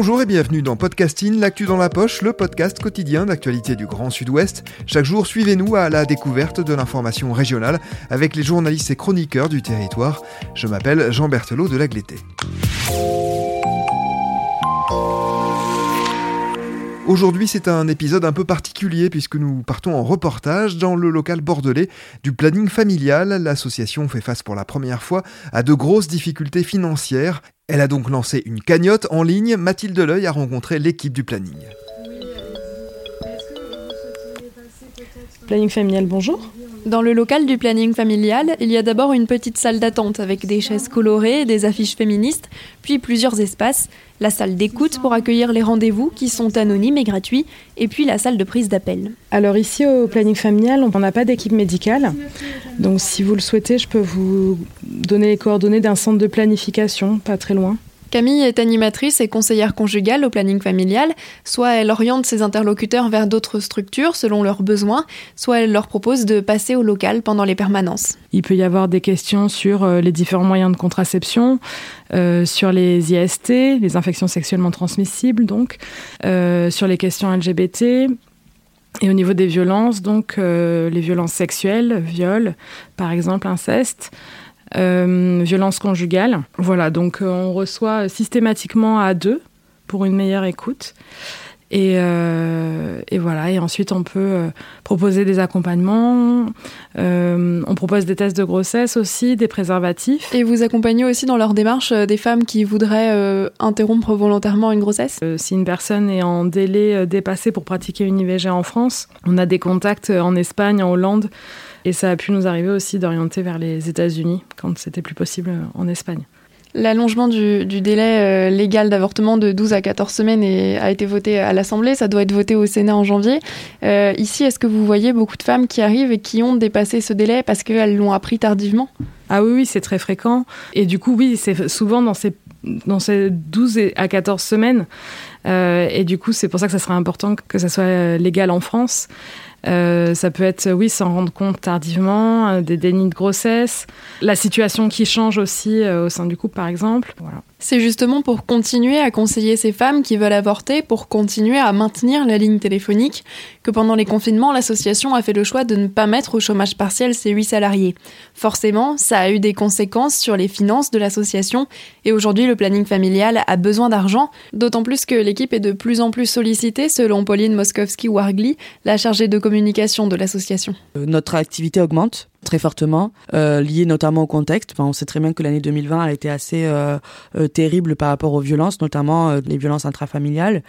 Bonjour et bienvenue dans Podcasting, l'actu dans la poche, le podcast quotidien d'actualité du Grand Sud-Ouest. Chaque jour, suivez-nous à la découverte de l'information régionale avec les journalistes et chroniqueurs du territoire. Je m'appelle Jean Berthelot de Lagleté. Aujourd'hui, c'est un épisode un peu particulier puisque nous partons en reportage dans le local bordelais du planning familial. L'association fait face pour la première fois à de grosses difficultés financières. Elle a donc lancé une cagnotte en ligne. Mathilde L'Oeil a rencontré l'équipe du planning. Planning familial, bonjour. Dans le local du planning familial, il y a d'abord une petite salle d'attente avec des chaises colorées, des affiches féministes, puis plusieurs espaces, la salle d'écoute pour accueillir les rendez-vous qui sont anonymes et gratuits, et puis la salle de prise d'appel. Alors ici au planning familial, on n'a pas d'équipe médicale, donc si vous le souhaitez, je peux vous donner les coordonnées d'un centre de planification, pas très loin. Camille est animatrice et conseillère conjugale au planning familial. Soit elle oriente ses interlocuteurs vers d'autres structures selon leurs besoins, soit elle leur propose de passer au local pendant les permanences. Il peut y avoir des questions sur euh, les différents moyens de contraception, euh, sur les IST, les infections sexuellement transmissibles, donc, euh, sur les questions LGBT, et au niveau des violences, donc les violences sexuelles, viols, par exemple, inceste, euh, violence conjugale. Voilà, donc euh, on reçoit systématiquement à deux pour une meilleure écoute. Et, euh, et, voilà, et ensuite on peut proposer des accompagnements, on propose des tests de grossesse aussi, des préservatifs. Et vous accompagnez aussi dans leur démarche des femmes qui voudraient interrompre volontairement une grossesse? Si une personne est en délai dépassé pour pratiquer une IVG en France, on a des contacts en Espagne, en Hollande, et ça a pu nous arriver aussi d'orienter vers les États-Unis quand c'était plus possible en Espagne. L'allongement du, délai euh, légal d'avortement de 12 à 14 semaines a été voté à l'Assemblée, ça doit être voté au Sénat en janvier. Euh, ici, est-ce que vous voyez beaucoup de femmes qui arrivent et qui ont dépassé ce délai parce qu'elles l'ont appris tardivement? Ah oui, oui, c'est très fréquent. Et du coup, oui, c'est souvent dans ces, dans ces 12 à 14 semaines. Euh, et du coup, c'est pour ça que ça serait important que ça soit légal en France. Euh, ça peut être, oui, s'en rendre compte tardivement, euh, des dénis de grossesse, la situation qui change aussi euh, au sein du couple, par exemple. Voilà. C'est justement pour continuer à conseiller ces femmes qui veulent avorter, pour continuer à maintenir la ligne téléphonique, que pendant les confinements, l'association a fait le choix de ne pas mettre au chômage partiel ses huit salariés. Forcément, ça a eu des conséquences sur les finances de l'association, et aujourd'hui, le planning familial a besoin d'argent, d'autant plus que l'équipe est de plus en plus sollicitée, selon Pauline Moskowski-Wargli, la chargée de communication de l'association. Euh, notre activité augmente très fortement, euh, lié notamment au contexte. Enfin, on sait très bien que l'année 2020 a été assez euh, euh, terrible par rapport aux violences, notamment euh, les violences intrafamiliales.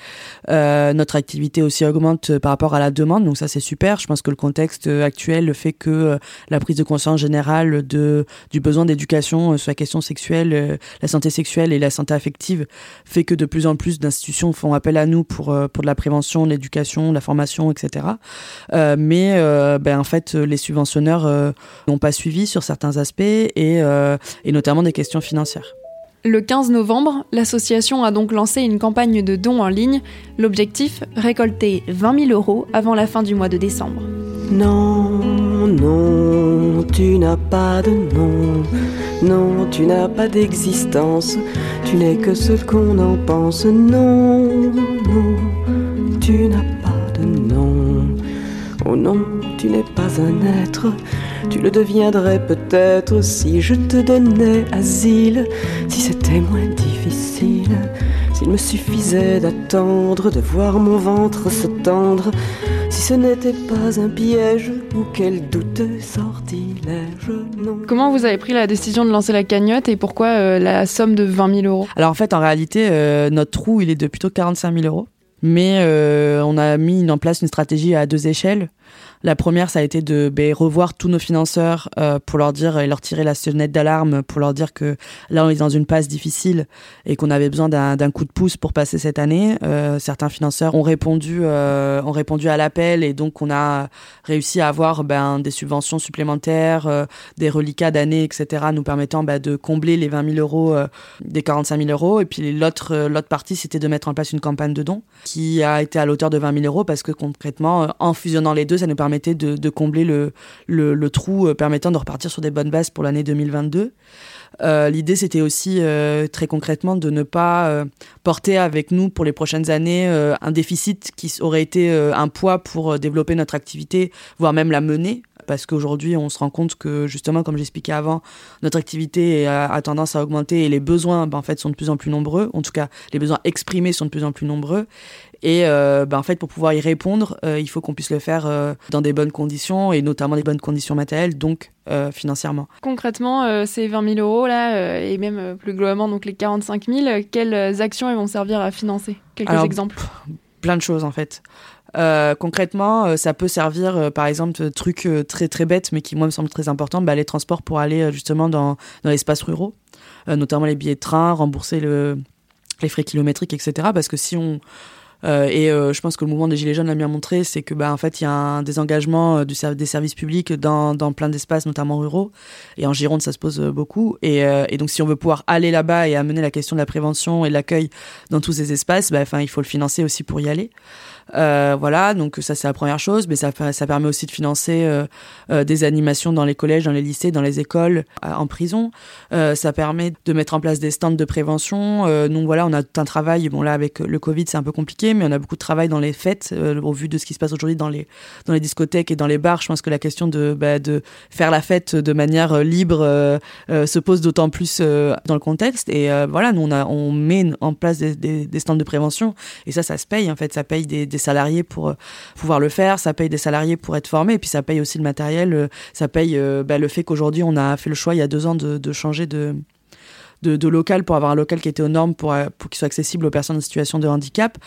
Euh, notre activité aussi augmente par rapport à la demande, donc ça c'est super. Je pense que le contexte actuel fait que la prise de conscience générale de du besoin d'éducation sur la question sexuelle, la santé sexuelle et la santé affective fait que de plus en plus d'institutions font appel à nous pour pour de la prévention, l'éducation, la formation, etc. mais ben en fait les subventionneurs n'ont pas suivi sur certains aspects et, euh, et notamment des questions financières. Le 15 novembre, l'association a donc lancé une campagne de dons en ligne. L'objectif, récolter 20 000 euros avant la fin du mois de décembre. Non, non, tu n'as pas de nom. Non, tu n'as pas d'existence. Tu n'es que ce qu'on en pense. Non, non, tu n'as pas de nom. Oh non, tu n'es pas un être. Tu le deviendrais peut-être si je te donnais asile, si c'était moins difficile, s'il me suffisait d'attendre, de voir mon ventre se tendre, si ce n'était pas un piège ou quel douteux sortilège. Non. Comment vous avez pris la décision de lancer la cagnotte et pourquoi euh, la somme de 20 000 euros? Alors en fait, en réalité, euh, notre trou, il est de plutôt 45 000 euros. Mais euh, on a mis en place une stratégie à deux échelles. La première, ça a été de ben, revoir tous nos financeurs euh, pour leur dire et leur tirer la sonnette d'alarme pour leur dire que là on est dans une passe difficile et qu'on avait besoin d'un coup de pouce pour passer cette année. Euh, certains financeurs ont répondu, euh, ont répondu à l'appel et donc on a réussi à avoir ben, des subventions supplémentaires, des reliquats d'années, etc. nous permettant ben, de combler les 20 000 euros des 45 000 euros. Et puis l'autre l'autre partie, c'était de mettre en place une campagne de dons qui a été à l'auteur de 20 000 euros parce que concrètement, en fusionnant les deux, ça nous permet permettait de, combler le, trou euh, permettant de repartir sur des bonnes bases pour l'année 2022. L'idée, c'était aussi très concrètement de ne pas porter avec nous pour les prochaines années un déficit qui aurait été un poids pour développer notre activité, voire même la mener parce qu'aujourd'hui, on se rend compte que, justement, comme j'expliquais avant, notre activité a, tendance à augmenter et les besoins, ben, en fait, sont de plus en plus nombreux. En tout cas, les besoins exprimés sont de plus en plus nombreux. Et euh, ben, en fait, pour pouvoir y répondre, euh, il faut qu'on puisse le faire euh, dans des bonnes conditions et notamment des bonnes conditions matérielles, donc financièrement. Concrètement, ces 20 000 euros là, et même plus globalement donc les 45 000, quelles actions elles vont servir à financer? Quelques exemples. plein de choses en fait. Euh, concrètement, euh, ça peut servir, euh, par exemple, de trucs très très bêtes, mais qui moi me semblent très importants, bah, les transports pour aller justement dans, dans l'espace ruraux, notamment les billets de train, rembourser le, les frais kilométriques, etc. Parce que si on et je pense que le mouvement des Gilets jaunes l'a bien montré, c'est que bah, en fait il y a un désengagement du, des services publics dans, dans plein d'espaces, notamment ruraux. Et en Gironde, ça se pose beaucoup. Et, et, donc si on veut pouvoir aller là-bas et amener la question de la prévention et de l'accueil dans tous ces espaces, bah, il faut le financer aussi pour y aller. Euh, voilà, donc ça c'est la première chose, mais ça, ça permet aussi de financer euh, euh, des animations dans les collèges, dans les lycées, dans les écoles, en prison. ça permet de mettre en place des stands de prévention. donc voilà, on a tout un travail. Bon là avec le Covid c'est un peu compliqué, mais on a beaucoup de travail dans les fêtes au vu de ce qui se passe aujourd'hui dans les dans les discothèques et dans les bars. Je pense que la question de bah, de faire la fête de manière libre se pose d'autant plus dans le contexte. Et voilà, nous on a on met en place des, des, des, stands de prévention et ça ça se paye en fait, ça paye des, des salariés pour euh, pouvoir le faire, ça paye des salariés pour être formés, et puis ça paye aussi le matériel, euh, ça paye euh, bah, le fait qu'aujourd'hui on a fait le choix il y a deux ans de, changer de, local pour avoir un local qui était aux normes pour, qu'il soit accessible aux personnes en situation de handicap,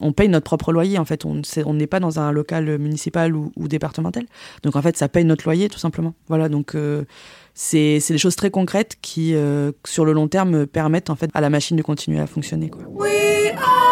on paye notre propre loyer. En fait, on n'est pas dans un local municipal ou, départemental. Donc, en fait, ça paye notre loyer, tout simplement. Voilà, donc c'est des choses très concrètes qui, sur le long terme, permettent en fait à la machine de continuer à fonctionner.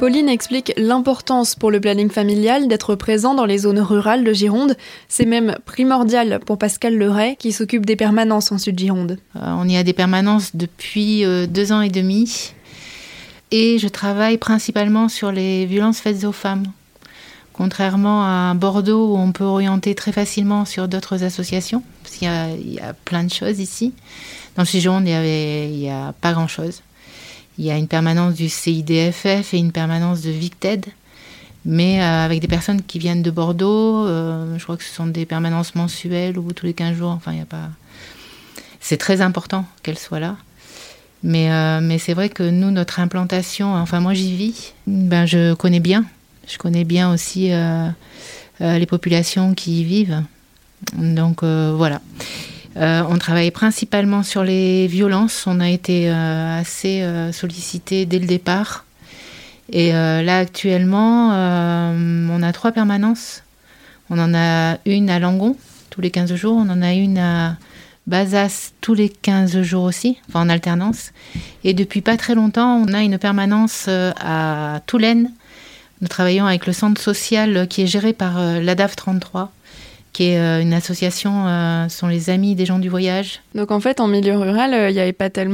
Pauline explique l'importance pour le planning familial d'être présent dans les zones rurales de Gironde. C'est même primordial pour Pascal Leray qui s'occupe des permanences en Sud-Gironde. Euh, on y a des permanences depuis euh, deux ans et demi et je travaille principalement sur les violences faites aux femmes. Contrairement à Bordeaux où on peut orienter très facilement sur d'autres associations, parce qu'il y, a plein de choses ici. Dans Sud-Gironde, il n'y a pas grand-chose. Il y a une permanence du CIDFF et une permanence de Victed, mais euh, avec des personnes qui viennent de Bordeaux. Euh, je crois que ce sont des permanences mensuelles ou tous les 15 jours. Enfin, il y a pas. C'est très important qu'elles soient là. Mais, euh, mais c'est vrai que nous, notre implantation, enfin moi j'y vis, ben, je connais bien. Je connais bien aussi les populations qui y vivent. Donc voilà. Euh, on travaille principalement sur les violences. On a été euh, assez euh, sollicité dès le départ. Et là, actuellement, on a trois permanences. On en a une à Langon, tous les 15 jours. On en a une à Bazas, tous les 15 jours aussi, en alternance. Et depuis pas très longtemps, on a une permanence à Toulaine. Nous travaillons avec le centre social qui est géré par l'ADAF 33 qui est euh, une association, euh, sont les amis des gens du voyage. Donc en fait, en milieu rural, euh, il n'y avait pas tellement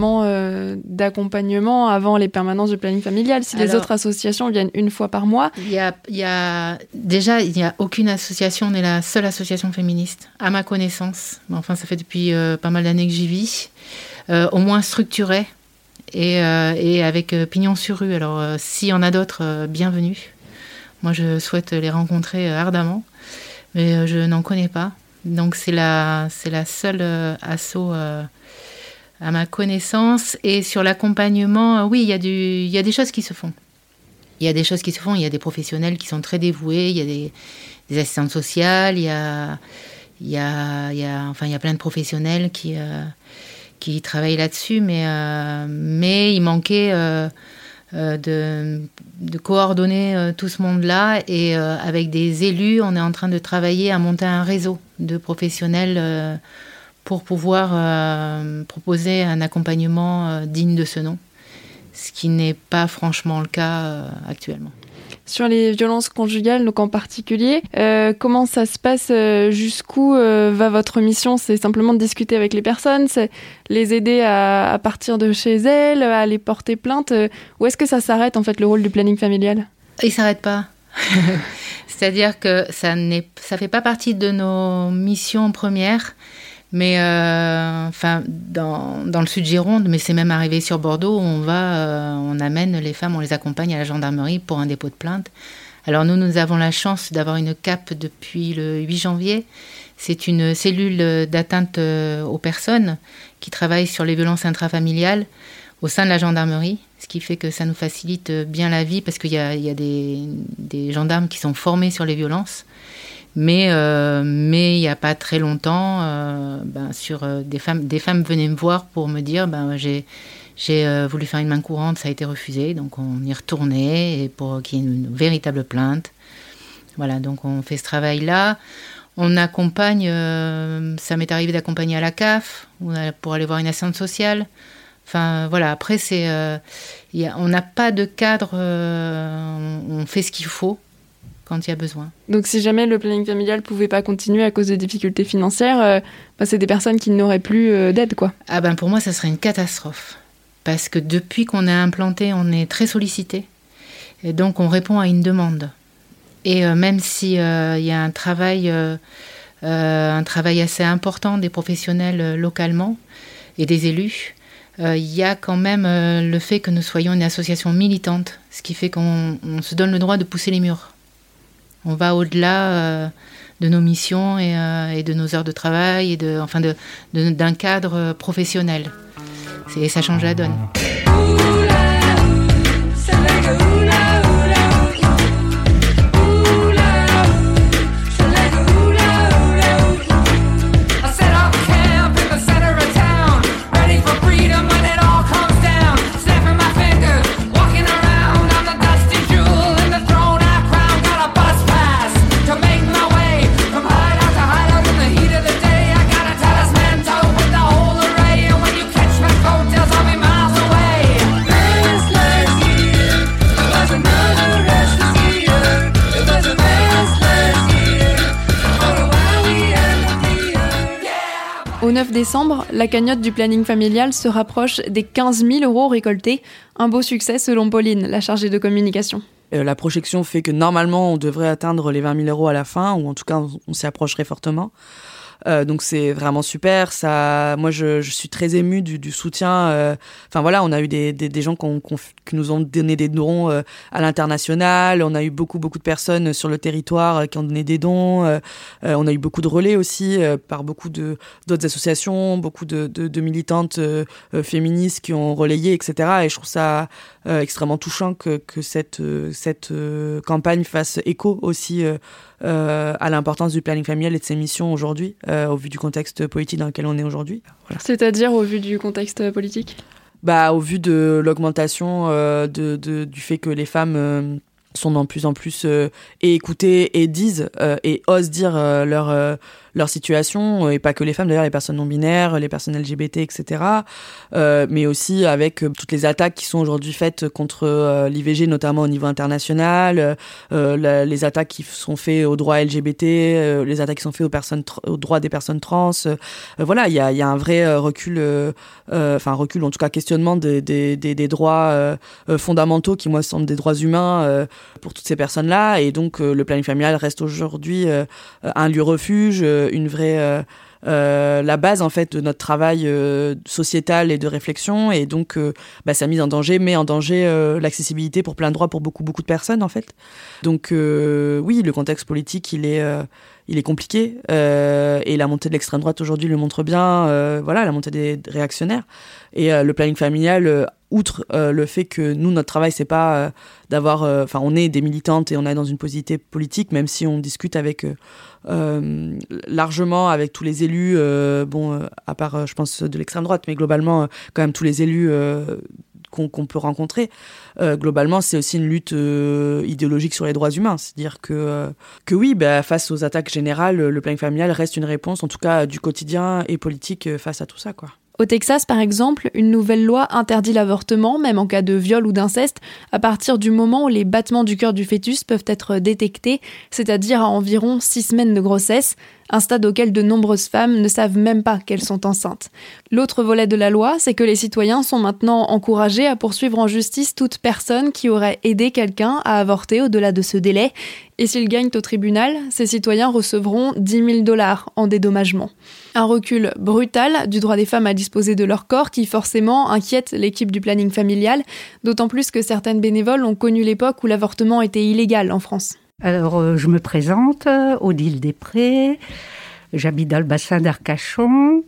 d'accompagnement avant les permanences de planning familial. Si les autres associations viennent une fois par mois. Y a, y a, déjà, il n'y a aucune association, on est la seule association féministe, à ma connaissance. Enfin, ça fait depuis pas mal d'années que j'y vis. au moins structurée et, et avec pignon sur rue. Alors, s'il y en a d'autres, bienvenue. Moi, je souhaite les rencontrer ardemment mais euh, je n'en connais pas. Donc c'est la, c'est la seule euh, asso euh, à ma connaissance. Et sur l'accompagnement, oui, il y, a y a des choses qui se font. Il y a des choses qui se font, il y a des professionnels qui sont très dévoués, il y a des, assistantes sociales, il y a, y, a, y a, enfin, y a plein de professionnels qui, qui travaillent là-dessus, mais, mais il manquait de, coordonner euh, tout ce monde-là. Et euh, avec des élus, on est en train de travailler à monter un réseau de professionnels pour pouvoir proposer un accompagnement digne de ce nom, ce qui n'est pas franchement le cas actuellement sur les violences conjugales, donc en particulier. Euh, comment ça se passe euh, Jusqu'où euh, va votre mission? C'est simplement de discuter avec les personnes, c'est les aider à, partir de chez elles, à les porter plainte. Ou est-ce que ça s'arrête en fait le rôle du planning familial? Il s'arrête pas. C'est-à-dire que ça ne fait pas partie de nos missions premières. Mais euh, enfin, dans, le sud Gironde, mais c'est même arrivé sur Bordeaux, on va, euh, on amène les femmes, on les accompagne à la gendarmerie pour un dépôt de plainte. Alors nous, nous avons la chance d'avoir une CAP depuis le 8 janvier. C'est une cellule d'atteinte euh, aux personnes qui travaille sur les violences intrafamiliales au sein de la gendarmerie, ce qui fait que ça nous facilite bien la vie parce qu'il y a, des gendarmes qui sont formés sur les violences. Mais, euh, mais il n'y a pas très longtemps, euh, ben, sur euh, des femmes, des femmes venaient me voir pour me dire, ben, j'ai, j'ai voulu faire une main courante, ça a été refusé, donc on y retournait et pour qu'il y ait une, véritable plainte. Voilà, donc on fait ce travail-là. On accompagne, ça m'est arrivé d'accompagner à la CAF pour aller voir une assistante sociale. Enfin voilà, après c'est, on n'a pas de cadre, on fait ce qu'il faut quand il y a besoin. Donc si jamais le planning familial ne pouvait pas continuer à cause de difficultés financières, euh, bah, c'est des personnes qui n'auraient plus euh, d'aide quoi. Ah ben pour moi ça serait une catastrophe. Parce que depuis qu'on est implanté, on est très sollicité. Et donc on répond à une demande. Et euh, même s'il y a un travail, un travail assez important des professionnels localement et des élus, il y a quand même le fait que nous soyons une association militante, ce qui fait qu'on se donne le droit de pousser les murs. On va au-delà euh, de nos missions euh, et, de nos heures de travail et enfin d'un cadre professionnel. Et ça change la donne. 9 décembre, la cagnotte du planning familial se rapproche des 15 000 euros récoltés. Un beau succès selon Pauline, la chargée de communication. Euh, la projection fait que normalement on devrait atteindre les 20 000 euros à la fin, ou en tout cas on s'y approcherait fortement. Euh, donc c'est vraiment super. Ça, moi je, je suis très émue du, du soutien. Euh, enfin voilà, on a eu des, des, gens qui nous ont donné des dons euh, à l'international. On a eu beaucoup beaucoup de personnes sur le territoire qui ont donné des dons. on a eu beaucoup de relais aussi par beaucoup de d'autres associations, beaucoup de, de, de militantes féministes qui ont relayé, etc. Et je trouve ça extrêmement touchant que, que cette cette campagne fasse écho aussi euh, à l'importance du planning familial et de ses missions aujourd'hui, euh, au vu du contexte politique dans lequel on est aujourd'hui. C'est-à-dire au vu du contexte politique? Bah, Au vu de l'augmentation euh, de, de, du fait que les femmes sont de plus en plus écoutées et disent et osent dire leur leur situation, euh, et pas que les femmes d'ailleurs, les personnes non binaires, les personnes LGBT, etc. Euh, mais aussi avec euh, toutes les attaques qui sont aujourd'hui faites contre euh, l'IVG, notamment au niveau international, euh, les attaques qui sont faites aux droits LGBT, les attaques qui sont faites aux, personnes aux droits des personnes trans. voilà, il y a, y a, un vrai recul, enfin recul, en tout cas questionnement des, des, des, des droits fondamentaux qui, moi, semblent des droits humains pour toutes ces personnes-là. Et donc, le planning familial reste aujourd'hui un lieu refuge, une vraie euh, euh, la base en fait de notre travail euh, sociétal et de réflexion. Et donc bah, ça en danger met en danger l'accessibilité pour plein de droits pour beaucoup beaucoup de personnes en fait. Donc oui le contexte politique il est il est compliqué et la montée de l'extrême droite aujourd'hui le montre bien voilà la montée des réactionnaires. Et le planning familial outre le fait que nous notre travail c'est pas d'avoir enfin on est des militantes et on est dans une position politique même si on discute avec euh, largement avec tous les élus, euh, bon, euh, à part, je pense, de l'extrême droite, mais globalement, quand même tous les élus qu'on peut rencontrer. globalement, c'est aussi une lutte idéologique sur les droits humains. C'est-à-dire que, que oui, bah, face aux attaques générales, le planning familial reste une réponse, en tout cas du quotidien et politique, face à tout ça. quoi. Au Texas, par exemple, une nouvelle loi interdit l'avortement, même en cas de viol ou d'inceste, à partir du moment où les battements du cœur du fœtus peuvent être détectés, c'est-à-dire à environ six semaines de grossesse, un stade auquel de nombreuses femmes ne savent même pas qu'elles sont enceintes. L'autre volet de la loi, c'est que les citoyens sont maintenant encouragés à poursuivre en justice toute personne qui aurait aidé quelqu'un à avorter au-delà de ce délai, et s'ils gagnent au tribunal, ces citoyens recevront 10 000 dollars en dédommagement. Un recul brutal du droit des femmes à disposer de leur corps qui forcément inquiète l'équipe du planning familial, d'autant plus que certaines bénévoles ont connu l'époque où l'avortement était illégal en France. Alors, euh, je me présente, Odile Després, j'habite dans le bassin d'Arcachon.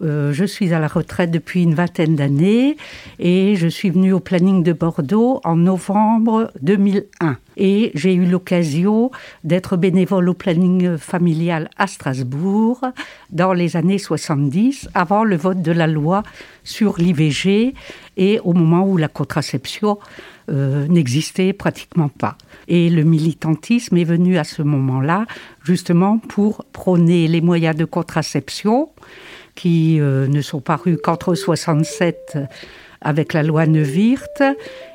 Euh, je suis à la retraite depuis une vingtaine d'années et je suis venue au planning de Bordeaux en novembre 2001. Et j'ai eu l'occasion d'être bénévole au planning familial à Strasbourg dans les années 70, avant le vote de la loi sur l'IVG et au moment où la contraception euh, n'existait pratiquement pas. Et le militantisme est venu à ce moment-là justement pour prôner les moyens de contraception qui euh, ne sont parus qu'entre 67 avec la loi Neuwirth.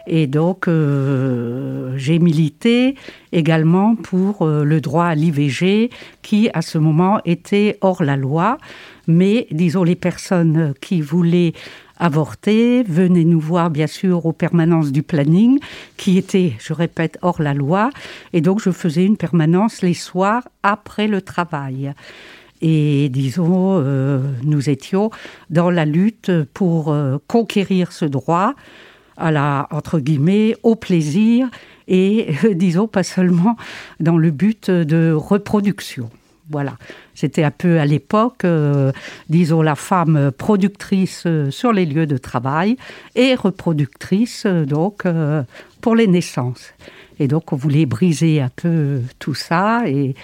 Et donc, euh, j'ai milité également pour euh, le droit à l'IVG, qui à ce moment était hors la loi. Mais, disons, les personnes qui voulaient avorter venaient nous voir, bien sûr, aux permanences du planning, qui étaient, je répète, hors la loi. Et donc, je faisais une permanence les soirs après le travail. Et disons, euh, nous étions dans la lutte pour euh, conquérir ce droit à la, entre guillemets, au plaisir et, disons, pas seulement dans le but de reproduction. Voilà, c'était un peu à l'époque, euh, disons, la femme productrice sur les lieux de travail et reproductrice, donc, pour les naissances. Et donc, on voulait briser un peu tout ça et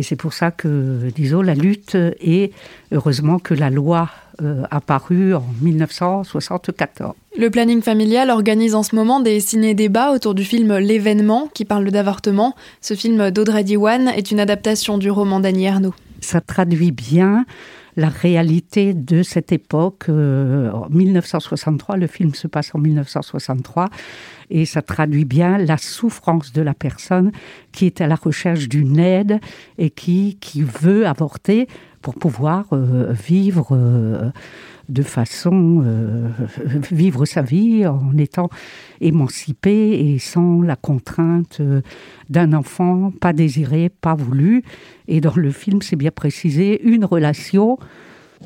et c'est pour ça que, disons, la lutte est, heureusement que la loi euh, a paru en 1974. Le planning familial organise en ce moment des ciné-débats autour du film L'événement, qui parle d'avortement. Ce film d'Audrey Diwan est une adaptation du roman d'Annie Ernaux. Ça traduit bien la réalité de cette époque. Euh, en 1963, le film se passe en 1963 et ça traduit bien la souffrance de la personne qui est à la recherche d'une aide et qui, qui veut avorter pour pouvoir euh, vivre euh, de façon vivre sa vie en étant émancipé et sans la contrainte d'un enfant pas désiré, pas voulu. Et dans le film, c'est bien précisé, une relation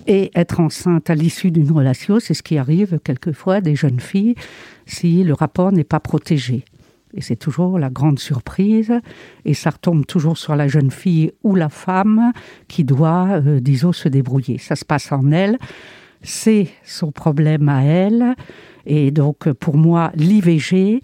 et être enceinte à l'issue d'une relation, c'est ce qui arrive quelquefois des jeunes filles si le rapport n'est pas protégé. Et c'est toujours la grande surprise. Et ça retombe toujours sur la jeune fille ou la femme qui doit, euh, disons, se débrouiller. Ça se passe en elle. C'est son problème à elle. Et donc, pour moi, l'IVG,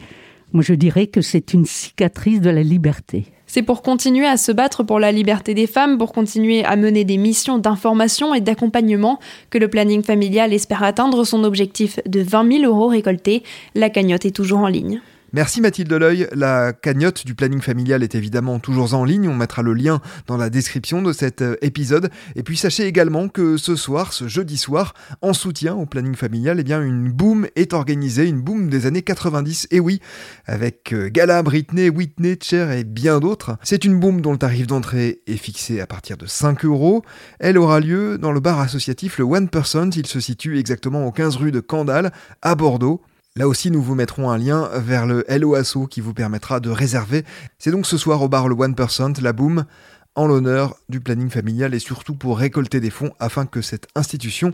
moi, je dirais que c'est une cicatrice de la liberté. C'est pour continuer à se battre pour la liberté des femmes, pour continuer à mener des missions d'information et d'accompagnement que le planning familial espère atteindre son objectif de 20 000 euros récoltés. La cagnotte est toujours en ligne. Merci Mathilde L'Oeil. La cagnotte du planning familial est évidemment toujours en ligne. On mettra le lien dans la description de cet euh, épisode. Et puis sachez également que ce soir, ce jeudi soir, en soutien au planning familial, eh bien une boom est organisée, une boom des années 90. Et oui, avec euh, Gala, Britney, Whitney, Cher et bien d'autres. C'est une boom dont le tarif d'entrée est fixé à partir de 5 euros. Elle aura lieu dans le bar associatif le One Person. Il se situe exactement au 15 rue de Candale, à Bordeaux. Là aussi, nous vous mettrons un lien vers le LOASO qui vous permettra de réserver. C'est donc ce soir au bar le 1%, la Boom, en l'honneur du planning familial et surtout pour récolter des fonds afin que cette institution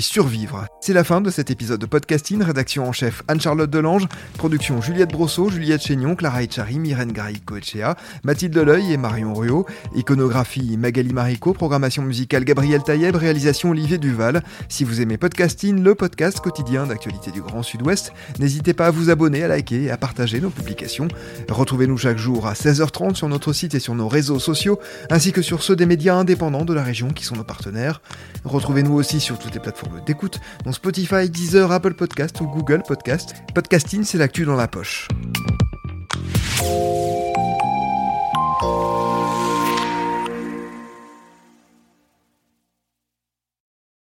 survivre. C'est la fin de cet épisode de podcasting. Rédaction en chef Anne-Charlotte Delange, production Juliette Brosseau, Juliette Chénion, Clara Etchari, Myrène Garay-Coetchea, Mathilde Deleuil et Marion Ruot, iconographie Magali Marico, programmation musicale Gabriel Taïeb, réalisation Olivier Duval. Si vous aimez podcasting, le podcast quotidien d'actualité du Grand Sud-Ouest, n'hésitez pas à vous abonner, à liker et à partager nos publications. Retrouvez-nous chaque jour à 16h30 sur notre site et sur nos réseaux sociaux ainsi que sur ceux des médias indépendants de la région qui sont nos partenaires. Retrouvez-nous aussi sur toutes les plateformes sur le d'écoute, Spotify, Deezer, Apple Podcast ou Google Podcast. Podcasting, c'est l'actu dans la poche.